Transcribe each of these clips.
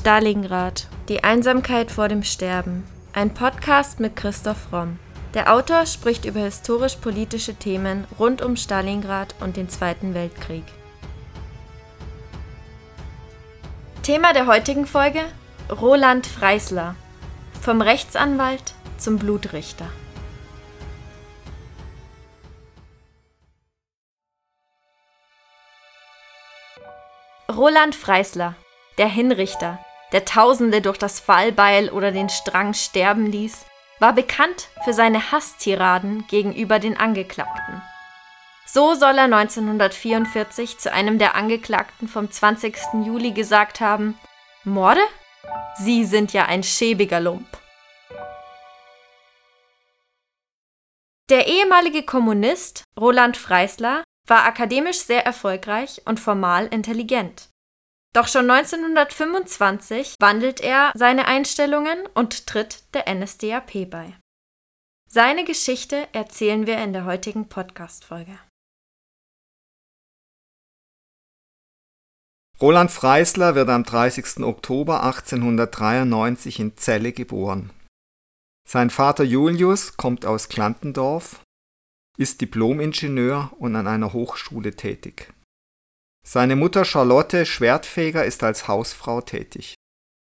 Stalingrad. Die Einsamkeit vor dem Sterben. Ein Podcast mit Christoph Romm. Der Autor spricht über historisch-politische Themen rund um Stalingrad und den Zweiten Weltkrieg. Thema der heutigen Folge: Roland Freisler. Vom Rechtsanwalt zum Blutrichter. Roland Freisler, der Hinrichter, der Tausende durch das Fallbeil oder den Strang sterben ließ, war bekannt für seine Hasstiraden gegenüber den Angeklagten. So soll er 1944 zu einem der Angeklagten vom 20. Juli gesagt haben: Morde? Sie sind ja ein schäbiger Lump. Der ehemalige Kommunist Roland Freisler war akademisch sehr erfolgreich und formal intelligent. Doch schon 1925 wandelt er seine Einstellungen und tritt der NSDAP bei. Seine Geschichte erzählen wir in der heutigen Podcast-Folge. Roland Freisler wird am 30. Oktober 1893 in Celle geboren. Sein Vater Julius kommt aus Klantendorf, ist Diplomingenieur und an einer Hochschule tätig. Seine Mutter Charlotte Schwertfeger ist als Hausfrau tätig.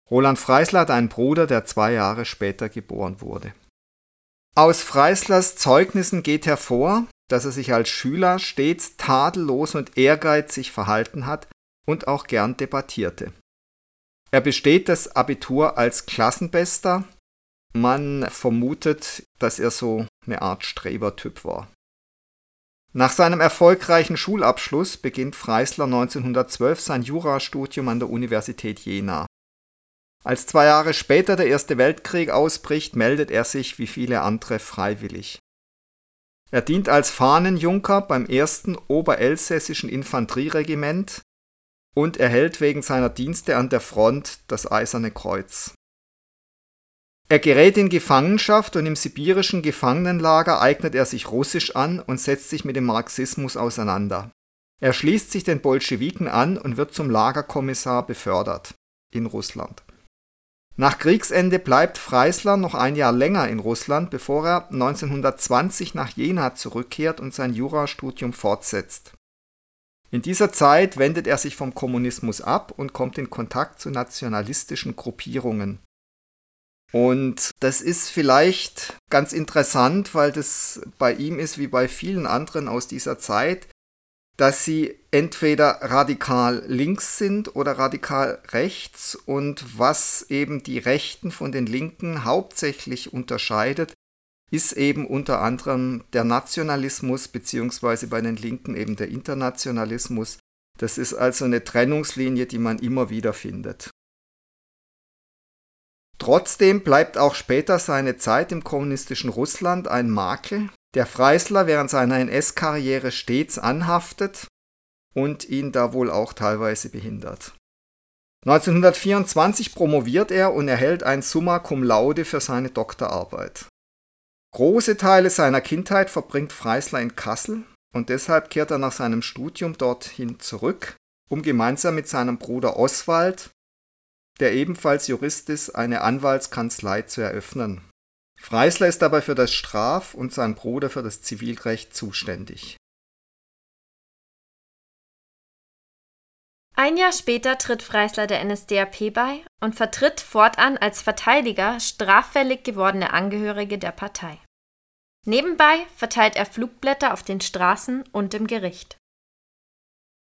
Roland Freisler hat einen Bruder, der zwei Jahre später geboren wurde. Aus Freislers Zeugnissen geht hervor, dass er sich als Schüler stets tadellos und ehrgeizig verhalten hat und auch gern debattierte. Er besteht das Abitur als Klassenbester. Man vermutet, dass er so eine Art Strebertyp war. Nach seinem erfolgreichen Schulabschluss beginnt Freisler 1912 sein Jurastudium an der Universität Jena. Als zwei Jahre später der Erste Weltkrieg ausbricht, meldet er sich wie viele andere freiwillig. Er dient als Fahnenjunker beim 1. Oberelsässischen Infanterieregiment und erhält wegen seiner Dienste an der Front das Eiserne Kreuz. Er gerät in Gefangenschaft und im sibirischen Gefangenenlager eignet er sich Russisch an und setzt sich mit dem Marxismus auseinander. Er schließt sich den Bolschewiken an und wird zum Lagerkommissar befördert in Russland. Nach Kriegsende bleibt Freisler noch ein Jahr länger in Russland, bevor er 1920 nach Jena zurückkehrt und sein Jurastudium fortsetzt. In dieser Zeit wendet er sich vom Kommunismus ab und kommt in Kontakt zu nationalistischen Gruppierungen. Und das ist vielleicht ganz interessant, weil das bei ihm ist wie bei vielen anderen aus dieser Zeit, dass sie entweder radikal links sind oder radikal rechts und was eben die Rechten von den Linken hauptsächlich unterscheidet, ist eben unter anderem der Nationalismus beziehungsweise bei den Linken eben der Internationalismus. Das ist also eine Trennungslinie, die man immer wieder findet. Trotzdem bleibt auch später seine Zeit im kommunistischen Russland ein Makel, der Freisler während seiner NS-Karriere stets anhaftet und ihn da wohl auch teilweise behindert. 1924 promoviert er und erhält ein Summa cum laude für seine Doktorarbeit. Große Teile seiner Kindheit verbringt Freisler in Kassel und deshalb kehrt er nach seinem Studium dorthin zurück, um gemeinsam mit seinem Bruder Oswald der ebenfalls Jurist ist, eine Anwaltskanzlei zu eröffnen. Freisler ist dabei für das Straf- und sein Bruder für das Zivilrecht zuständig. Ein Jahr später tritt Freisler der NSDAP bei und vertritt fortan als Verteidiger straffällig gewordene Angehörige der Partei. Nebenbei verteilt er Flugblätter auf den Straßen und im Gericht.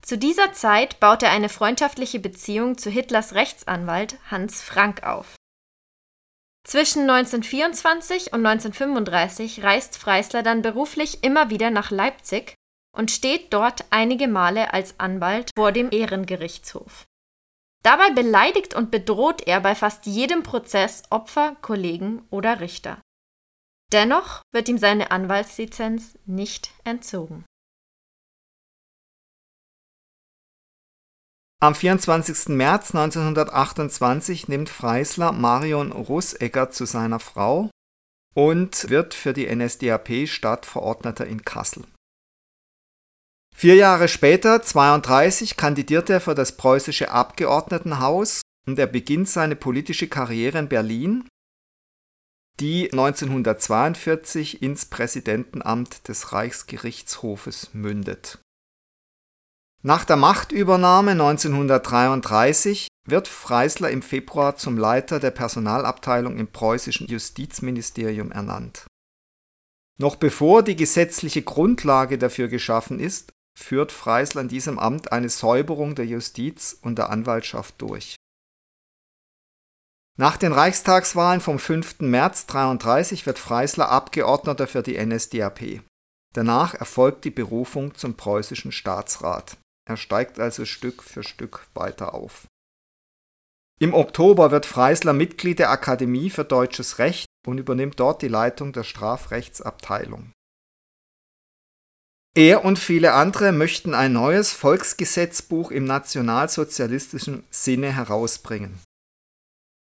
Zu dieser Zeit baut er eine freundschaftliche Beziehung zu Hitlers Rechtsanwalt Hans Frank auf. Zwischen 1924 und 1935 reist Freisler dann beruflich immer wieder nach Leipzig und steht dort einige Male als Anwalt vor dem Ehrengerichtshof. Dabei beleidigt und bedroht er bei fast jedem Prozess Opfer, Kollegen oder Richter. Dennoch wird ihm seine Anwaltslizenz nicht entzogen. Am 24. März 1928 nimmt Freisler Marion Russegger zu seiner Frau und wird für die NSDAP Stadtverordneter in Kassel. Vier Jahre später, 32, kandidiert er für das preußische Abgeordnetenhaus und er beginnt seine politische Karriere in Berlin, die 1942 ins Präsidentenamt des Reichsgerichtshofes mündet. Nach der Machtübernahme 1933 wird Freisler im Februar zum Leiter der Personalabteilung im preußischen Justizministerium ernannt. Noch bevor die gesetzliche Grundlage dafür geschaffen ist, führt Freisler in diesem Amt eine Säuberung der Justiz und der Anwaltschaft durch. Nach den Reichstagswahlen vom 5. März 1933 wird Freisler Abgeordneter für die NSDAP. Danach erfolgt die Berufung zum preußischen Staatsrat. Er steigt also Stück für Stück weiter auf. Im Oktober wird Freisler Mitglied der Akademie für deutsches Recht und übernimmt dort die Leitung der Strafrechtsabteilung. Er und viele andere möchten ein neues Volksgesetzbuch im nationalsozialistischen Sinne herausbringen.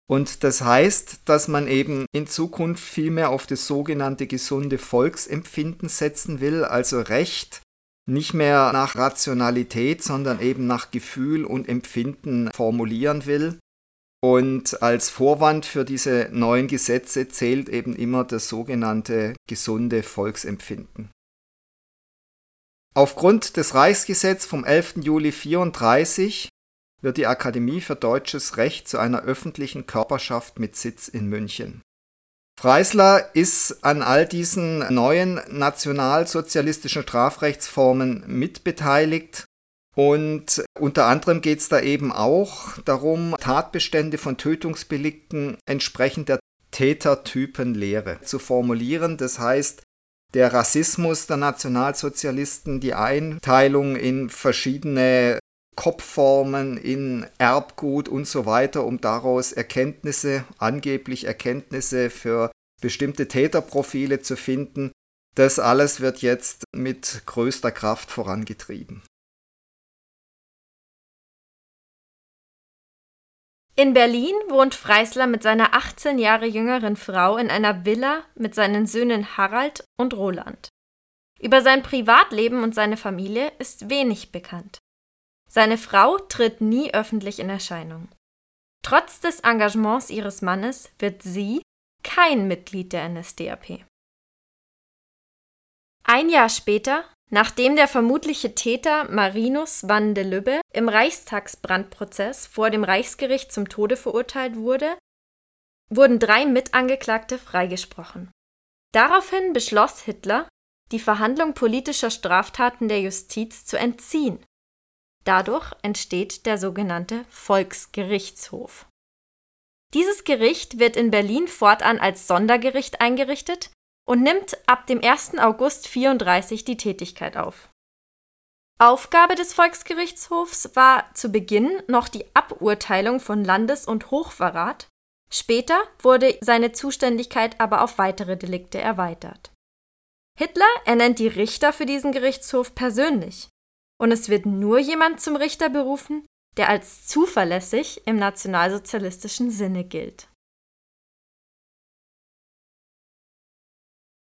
Und das heißt, dass man eben in Zukunft viel mehr auf das sogenannte gesunde Volksempfinden setzen will, also Recht nicht mehr nach Rationalität, sondern eben nach Gefühl und Empfinden formulieren will. Und als Vorwand für diese neuen Gesetze zählt eben immer das sogenannte gesunde Volksempfinden. Aufgrund des Reichsgesetzes vom 11. Juli 1934 wird die Akademie für deutsches Recht zu einer öffentlichen Körperschaft mit Sitz in München. Freisler ist an all diesen neuen nationalsozialistischen Strafrechtsformen mitbeteiligt und unter anderem geht es da eben auch darum, Tatbestände von Tötungsbelikten entsprechend der Tätertypenlehre zu formulieren. Das heißt, der Rassismus der Nationalsozialisten, die Einteilung in verschiedene Kopfformen, in Erbgut und so weiter, um daraus Erkenntnisse, angeblich Erkenntnisse für bestimmte Täterprofile zu finden. Das alles wird jetzt mit größter Kraft vorangetrieben. In Berlin wohnt Freisler mit seiner 18 Jahre jüngeren Frau in einer Villa mit seinen Söhnen Harald und Roland. Über sein Privatleben und seine Familie ist wenig bekannt. Seine Frau tritt nie öffentlich in Erscheinung. Trotz des Engagements ihres Mannes wird sie kein Mitglied der NSDAP. Ein Jahr später Nachdem der vermutliche Täter Marinus van de Lubbe im Reichstagsbrandprozess vor dem Reichsgericht zum Tode verurteilt wurde, wurden drei Mitangeklagte freigesprochen. Daraufhin beschloss Hitler, die Verhandlung politischer Straftaten der Justiz zu entziehen. Dadurch entsteht der sogenannte Volksgerichtshof. Dieses Gericht wird in Berlin fortan als Sondergericht eingerichtet und nimmt ab dem 1. August 34 die Tätigkeit auf. Aufgabe des Volksgerichtshofs war zu Beginn noch die Aburteilung von Landes- und Hochverrat, später wurde seine Zuständigkeit aber auf weitere Delikte erweitert. Hitler ernennt die Richter für diesen Gerichtshof persönlich, und es wird nur jemand zum Richter berufen, der als zuverlässig im nationalsozialistischen Sinne gilt.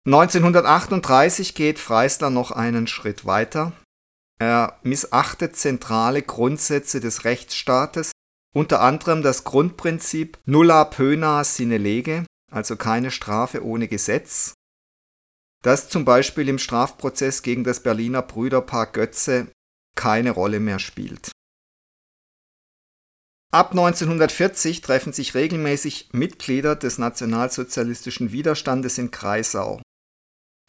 1938 geht Freisler noch einen Schritt weiter. Er missachtet zentrale Grundsätze des Rechtsstaates, unter anderem das Grundprinzip nulla pöna sine lege, also keine Strafe ohne Gesetz, das zum Beispiel im Strafprozess gegen das Berliner Brüderpaar Götze keine Rolle mehr spielt. Ab 1940 treffen sich regelmäßig Mitglieder des nationalsozialistischen Widerstandes in Kreisau.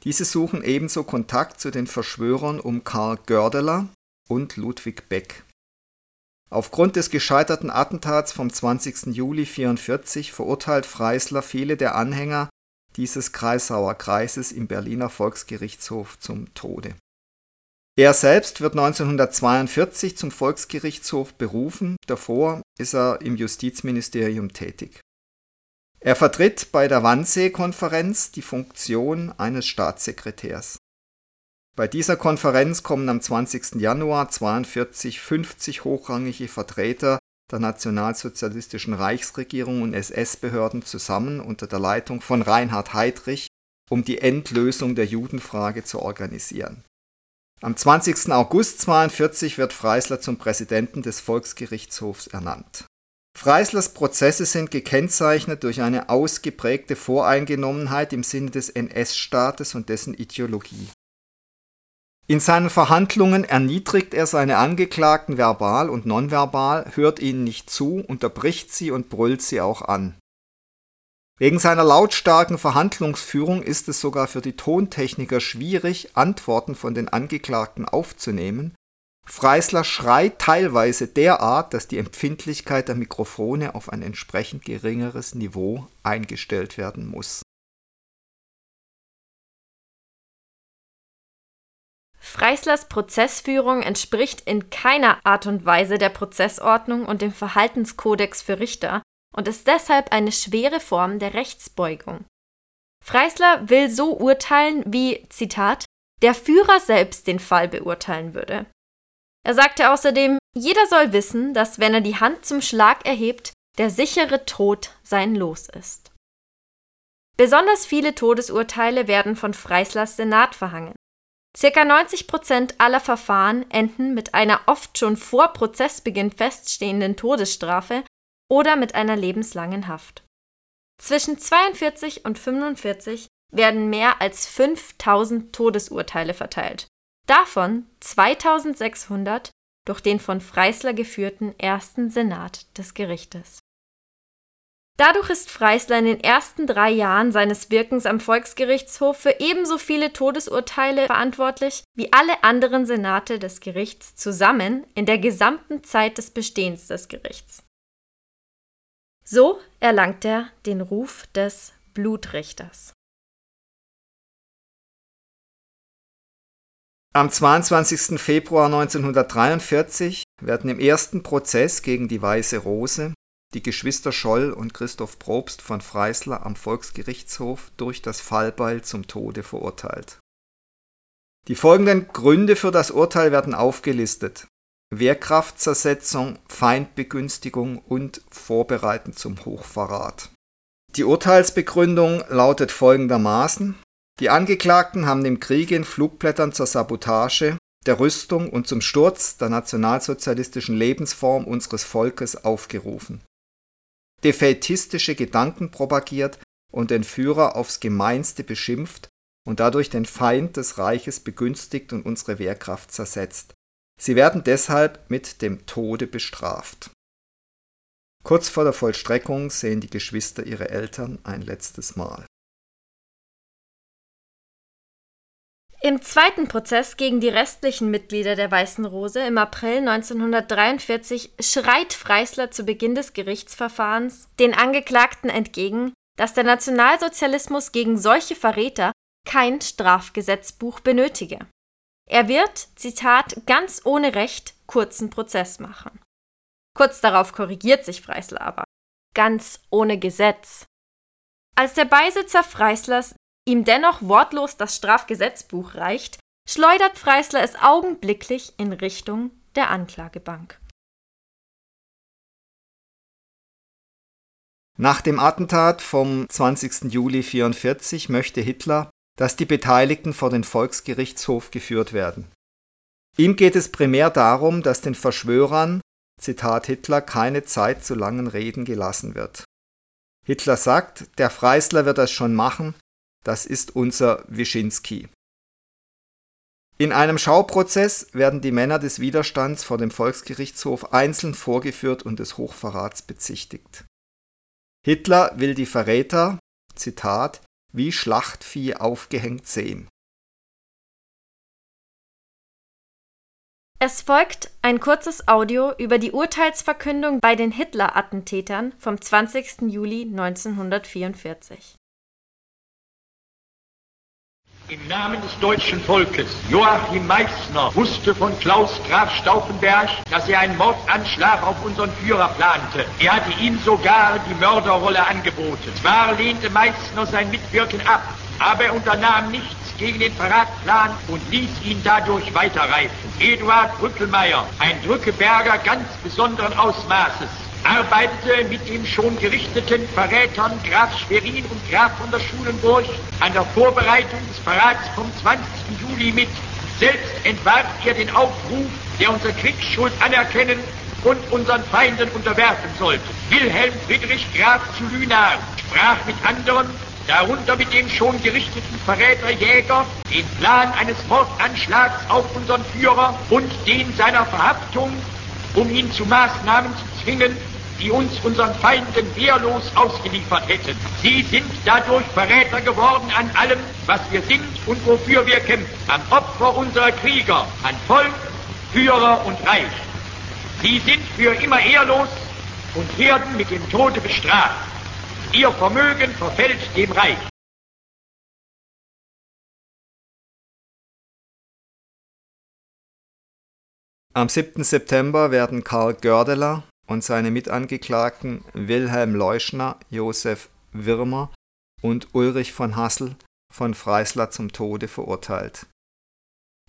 Diese suchen ebenso Kontakt zu den Verschwörern um Karl Gördeler und Ludwig Beck. Aufgrund des gescheiterten Attentats vom 20. Juli 1944 verurteilt Freisler viele der Anhänger dieses Kreisauer Kreises im Berliner Volksgerichtshof zum Tode. Er selbst wird 1942 zum Volksgerichtshof berufen, davor ist er im Justizministerium tätig. Er vertritt bei der Wannsee-Konferenz die Funktion eines Staatssekretärs. Bei dieser Konferenz kommen am 20. Januar 1942 50 hochrangige Vertreter der nationalsozialistischen Reichsregierung und SS-Behörden zusammen unter der Leitung von Reinhard Heydrich, um die Endlösung der Judenfrage zu organisieren. Am 20. August 1942 wird Freisler zum Präsidenten des Volksgerichtshofs ernannt. Freislers Prozesse sind gekennzeichnet durch eine ausgeprägte Voreingenommenheit im Sinne des NS-Staates und dessen Ideologie. In seinen Verhandlungen erniedrigt er seine Angeklagten verbal und nonverbal, hört ihnen nicht zu, unterbricht sie und brüllt sie auch an. Wegen seiner lautstarken Verhandlungsführung ist es sogar für die Tontechniker schwierig, Antworten von den Angeklagten aufzunehmen. Freisler schreit teilweise derart, dass die Empfindlichkeit der Mikrofone auf ein entsprechend geringeres Niveau eingestellt werden muss. Freislers Prozessführung entspricht in keiner Art und Weise der Prozessordnung und dem Verhaltenskodex für Richter und ist deshalb eine schwere Form der Rechtsbeugung. Freisler will so urteilen, wie, Zitat, der Führer selbst den Fall beurteilen würde. Er sagte außerdem, jeder soll wissen, dass wenn er die Hand zum Schlag erhebt, der sichere Tod sein Los ist. Besonders viele Todesurteile werden von Freislers Senat verhangen. Circa 90 Prozent aller Verfahren enden mit einer oft schon vor Prozessbeginn feststehenden Todesstrafe oder mit einer lebenslangen Haft. Zwischen 42 und 45 werden mehr als 5000 Todesurteile verteilt, davon 2600 durch den von Freisler geführten ersten Senat des Gerichtes. Dadurch ist Freisler in den ersten drei Jahren seines Wirkens am Volksgerichtshof für ebenso viele Todesurteile verantwortlich wie alle anderen Senate des Gerichts zusammen in der gesamten Zeit des Bestehens des Gerichts. So erlangt er den Ruf des Blutrichters. Am 22. Februar 1943 werden im ersten Prozess gegen die Weiße Rose die Geschwister Scholl und Christoph Probst von Freisler am Volksgerichtshof durch das Fallbeil zum Tode verurteilt. Die folgenden Gründe für das Urteil werden aufgelistet Wehrkraftzersetzung, Feindbegünstigung und Vorbereiten zum Hochverrat. Die Urteilsbegründung lautet folgendermaßen. Die Angeklagten haben im Kriege in Flugblättern zur Sabotage, der Rüstung und zum Sturz der nationalsozialistischen Lebensform unseres Volkes aufgerufen, defätistische Gedanken propagiert und den Führer aufs Gemeinste beschimpft und dadurch den Feind des Reiches begünstigt und unsere Wehrkraft zersetzt Sie werden deshalb mit dem Tode bestraft. Kurz vor der Vollstreckung sehen die Geschwister ihre Eltern ein letztes Mal. Im zweiten Prozess gegen die restlichen Mitglieder der Weißen Rose im April 1943 schreit Freisler zu Beginn des Gerichtsverfahrens den Angeklagten entgegen, dass der Nationalsozialismus gegen solche Verräter kein Strafgesetzbuch benötige. Er wird, Zitat, ganz ohne Recht kurzen Prozess machen. Kurz darauf korrigiert sich Freisler aber. Ganz ohne Gesetz. Als der Beisitzer Freislers ihm dennoch wortlos das Strafgesetzbuch reicht, schleudert Freisler es augenblicklich in Richtung der Anklagebank. Nach dem Attentat vom 20. Juli 1944 möchte Hitler dass die Beteiligten vor den Volksgerichtshof geführt werden. Ihm geht es primär darum, dass den Verschwörern, Zitat Hitler, keine Zeit zu langen Reden gelassen wird. Hitler sagt, der Freisler wird das schon machen, das ist unser Wyszynski. In einem Schauprozess werden die Männer des Widerstands vor dem Volksgerichtshof einzeln vorgeführt und des Hochverrats bezichtigt. Hitler will die Verräter, Zitat, wie Schlachtvieh aufgehängt sehen. Es folgt ein kurzes Audio über die Urteilsverkündung bei den Hitler-Attentätern vom 20. Juli 1944. Im Namen des deutschen Volkes, Joachim Meißner wusste von Klaus Graf Stauffenberg, dass er einen Mordanschlag auf unseren Führer plante. Er hatte ihm sogar die Mörderrolle angeboten. Zwar lehnte Meißner sein Mitwirken ab, aber er unternahm nichts gegen den Verratsplan und ließ ihn dadurch weiterreifen. Eduard Brückelmeier, ein Drückeberger ganz besonderen Ausmaßes, arbeitete mit den schon gerichteten Verrätern Graf Schwerin und Graf von der Schulenburg an der Vorbereitung des Verrats vom 20. Juli mit. Selbst entwarf er den Aufruf, der unsere Kriegsschuld anerkennen und unseren Feinden unterwerfen sollten. Wilhelm Friedrich Graf zu Lünar sprach mit anderen, darunter mit dem schon gerichteten Verräterjäger, den Plan eines Mordanschlags auf unseren Führer und den seiner Verhaftung, um ihn zu Maßnahmen zu zwingen, die uns unseren Feinden wehrlos ausgeliefert hätten. Sie sind dadurch Verräter geworden an allem, was wir sind und wofür wir kämpfen. An Opfer unserer Krieger, an Volk, Führer und Reich. Sie sind für immer ehrlos und werden mit dem Tode bestraft. Ihr Vermögen verfällt dem Reich. Am 7. September werden Karl Gördeler und seine Mitangeklagten Wilhelm Leuschner, Josef Wirmer und Ulrich von Hassel von Freisler zum Tode verurteilt.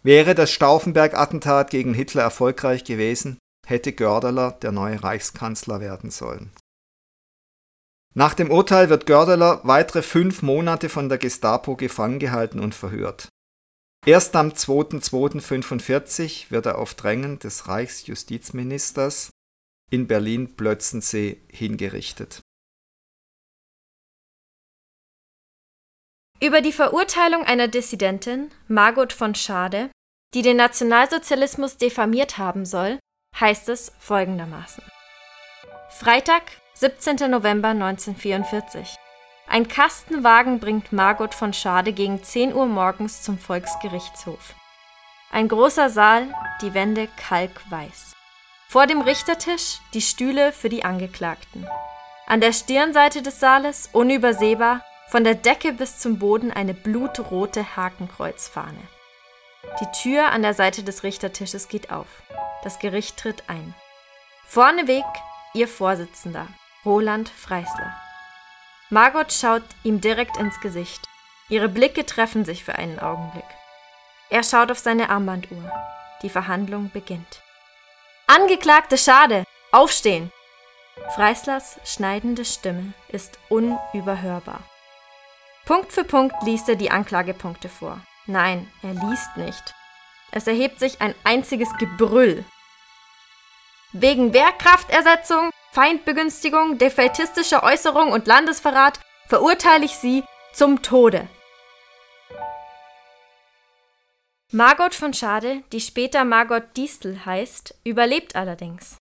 Wäre das Stauffenberg-Attentat gegen Hitler erfolgreich gewesen, hätte Gördeler der neue Reichskanzler werden sollen. Nach dem Urteil wird Gördeler weitere fünf Monate von der Gestapo gefangen gehalten und verhört. Erst am 2.2.45 wird er auf Drängen des Reichsjustizministers in Berlin-Plötzensee hingerichtet. Über die Verurteilung einer Dissidentin, Margot von Schade, die den Nationalsozialismus diffamiert haben soll, heißt es folgendermaßen. Freitag, 17. November 1944. Ein Kastenwagen bringt Margot von Schade gegen 10 Uhr morgens zum Volksgerichtshof. Ein großer Saal, die Wände kalkweiß. Vor dem Richtertisch die Stühle für die Angeklagten. An der Stirnseite des Saales, unübersehbar, von der Decke bis zum Boden eine blutrote Hakenkreuzfahne. Die Tür an der Seite des Richtertisches geht auf. Das Gericht tritt ein. Vorneweg ihr Vorsitzender, Roland Freisler. Margot schaut ihm direkt ins Gesicht. Ihre Blicke treffen sich für einen Augenblick. Er schaut auf seine Armbanduhr. Die Verhandlung beginnt. Angeklagte Schade! Aufstehen! Freislers schneidende Stimme ist unüberhörbar. Punkt für Punkt liest er die Anklagepunkte vor. Nein, er liest nicht. Es erhebt sich ein einziges Gebrüll. Wegen Wehrkraftersetzung Feindbegünstigung, defaitistischer Äußerung und Landesverrat verurteile ich Sie zum Tode. Margot von Schade, die später Margot Distel heißt, überlebt allerdings,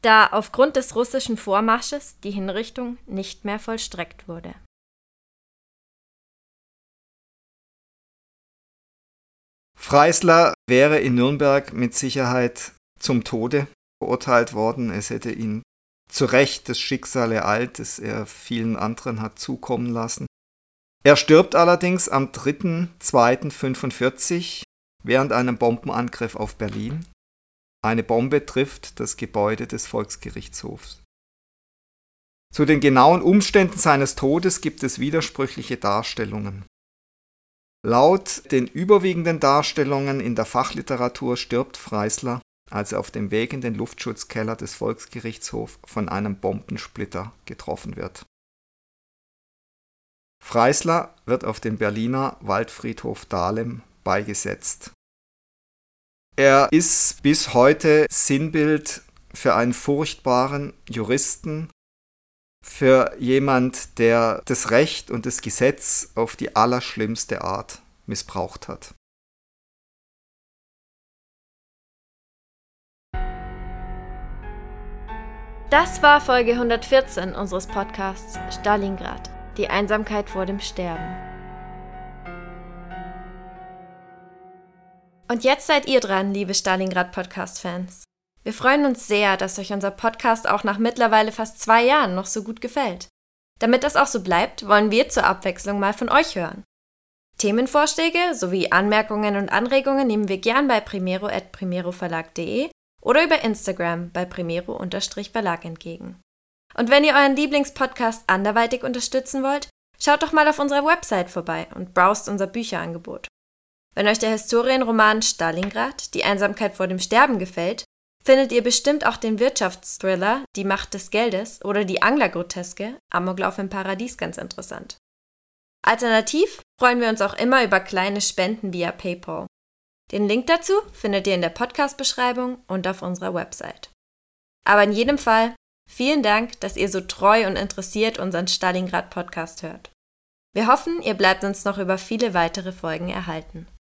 da aufgrund des russischen Vormarsches die Hinrichtung nicht mehr vollstreckt wurde. Freisler wäre in Nürnberg mit Sicherheit zum Tode verurteilt worden. Es hätte ihn zu Recht das Schicksal ereilt, das er vielen anderen hat zukommen lassen. Er stirbt allerdings am 3.2.45 während einem Bombenangriff auf Berlin. Eine Bombe trifft das Gebäude des Volksgerichtshofs. Zu den genauen Umständen seines Todes gibt es widersprüchliche Darstellungen. Laut den überwiegenden Darstellungen in der Fachliteratur stirbt Freisler als er auf dem Weg in den Luftschutzkeller des Volksgerichtshofs von einem Bombensplitter getroffen wird. Freisler wird auf dem Berliner Waldfriedhof Dahlem beigesetzt. Er ist bis heute Sinnbild für einen furchtbaren Juristen, für jemand, der das Recht und das Gesetz auf die allerschlimmste Art missbraucht hat. Das war Folge 114 unseres Podcasts Stalingrad, die Einsamkeit vor dem Sterben. Und jetzt seid ihr dran, liebe Stalingrad Podcast-Fans. Wir freuen uns sehr, dass euch unser Podcast auch nach mittlerweile fast zwei Jahren noch so gut gefällt. Damit das auch so bleibt, wollen wir zur Abwechslung mal von euch hören. Themenvorschläge sowie Anmerkungen und Anregungen nehmen wir gern bei primero.primeroverlag.de oder über Instagram bei Primero-Verlag entgegen. Und wenn ihr euren Lieblingspodcast anderweitig unterstützen wollt, schaut doch mal auf unserer Website vorbei und browst unser Bücherangebot. Wenn euch der Historienroman Stalingrad, die Einsamkeit vor dem Sterben gefällt, findet ihr bestimmt auch den Wirtschaftsthriller Die Macht des Geldes oder die Anglergroteske Amoklauf im Paradies ganz interessant. Alternativ freuen wir uns auch immer über kleine Spenden via PayPal. Den Link dazu findet ihr in der Podcast-Beschreibung und auf unserer Website. Aber in jedem Fall, vielen Dank, dass ihr so treu und interessiert unseren Stalingrad-Podcast hört. Wir hoffen, ihr bleibt uns noch über viele weitere Folgen erhalten.